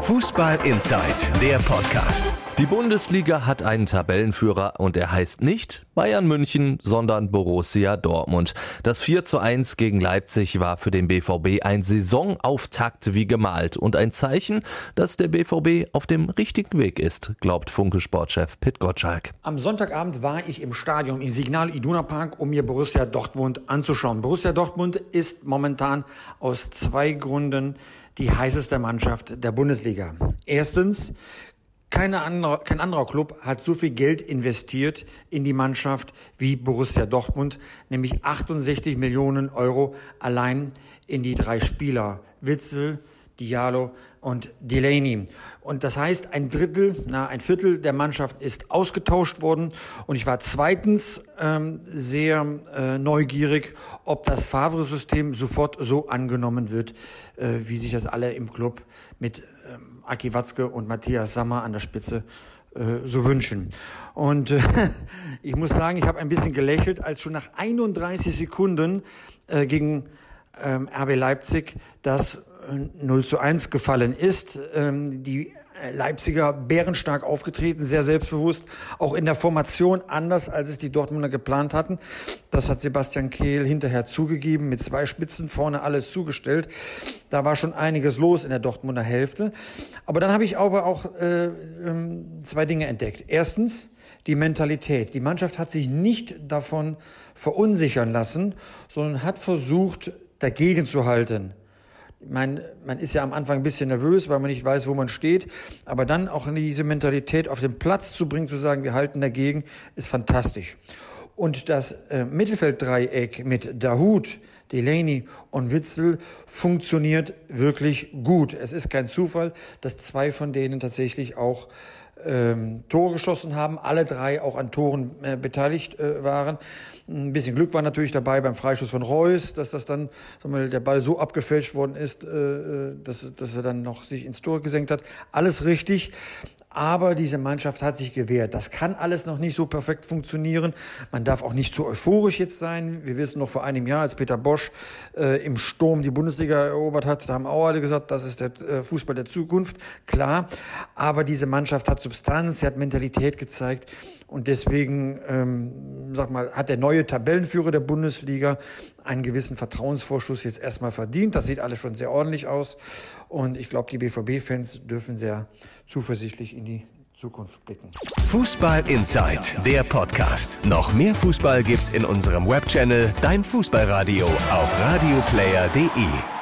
Fußball Inside, der Podcast. Die Bundesliga hat einen Tabellenführer und er heißt nicht Bayern München, sondern Borussia Dortmund. Das 4 zu 1 gegen Leipzig war für den BVB ein Saisonauftakt wie gemalt und ein Zeichen, dass der BVB auf dem richtigen Weg ist, glaubt Funke-Sportchef Pit Gottschalk. Am Sonntagabend war ich im Stadion im Signal Iduna Park, um mir Borussia Dortmund anzuschauen. Borussia Dortmund ist momentan aus zwei Gründen die heißeste Mannschaft der Bundesliga. Erstens keine andere, kein anderer Club hat so viel Geld investiert in die Mannschaft wie Borussia Dortmund, nämlich 68 Millionen Euro allein in die drei Spieler. Witzel, Diallo und Delaney. Und das heißt, ein Drittel, na, ein Viertel der Mannschaft ist ausgetauscht worden. Und ich war zweitens ähm, sehr äh, neugierig, ob das Favre-System sofort so angenommen wird, äh, wie sich das alle im Club mit ähm, Aki Watzke und Matthias Sammer an der Spitze äh, so wünschen. Und äh, ich muss sagen, ich habe ein bisschen gelächelt, als schon nach 31 Sekunden äh, gegen ähm, RB Leipzig das 0 zu 1 gefallen ist. Ähm, die Leipziger bärenstark aufgetreten, sehr selbstbewusst, auch in der Formation anders, als es die Dortmunder geplant hatten. Das hat Sebastian Kehl hinterher zugegeben, mit zwei Spitzen vorne alles zugestellt. Da war schon einiges los in der Dortmunder Hälfte. Aber dann habe ich aber auch äh, ähm, zwei Dinge entdeckt. Erstens, die Mentalität. Die Mannschaft hat sich nicht davon verunsichern lassen, sondern hat versucht, dagegen zu halten. Man, man ist ja am Anfang ein bisschen nervös, weil man nicht weiß, wo man steht. Aber dann auch diese Mentalität auf den Platz zu bringen, zu sagen, wir halten dagegen, ist fantastisch. Und das äh, Mittelfelddreieck mit Dahut, Delaney und Witzel funktioniert wirklich gut. Es ist kein Zufall, dass zwei von denen tatsächlich auch ähm, Tore geschossen haben, alle drei auch an Toren äh, beteiligt äh, waren. Ein bisschen Glück war natürlich dabei beim Freischuss von Reus, dass das dann sagen wir, der Ball so abgefälscht worden ist, äh, äh dass, dass er dann noch sich ins Tor gesenkt hat. Alles richtig. Aber diese Mannschaft hat sich gewehrt. Das kann alles noch nicht so perfekt funktionieren. Man darf auch nicht zu euphorisch jetzt sein. Wir wissen noch vor einem Jahr, als Peter Bosch äh, im Sturm die Bundesliga erobert hat, da haben auch alle gesagt, das ist der äh, Fußball der Zukunft. Klar. Aber diese Mannschaft hat Substanz, sie hat Mentalität gezeigt. Und deswegen, ähm, sag mal, hat der neue Tabellenführer der Bundesliga einen gewissen Vertrauensvorschuss jetzt erstmal verdient. Das sieht alles schon sehr ordentlich aus. Und ich glaube, die BVB-Fans dürfen sehr zuversichtlich in die Zukunft blicken. Fußball Inside, der Podcast. Noch mehr Fußball gibt's in unserem Webchannel Dein Fußballradio auf radioplayer.de.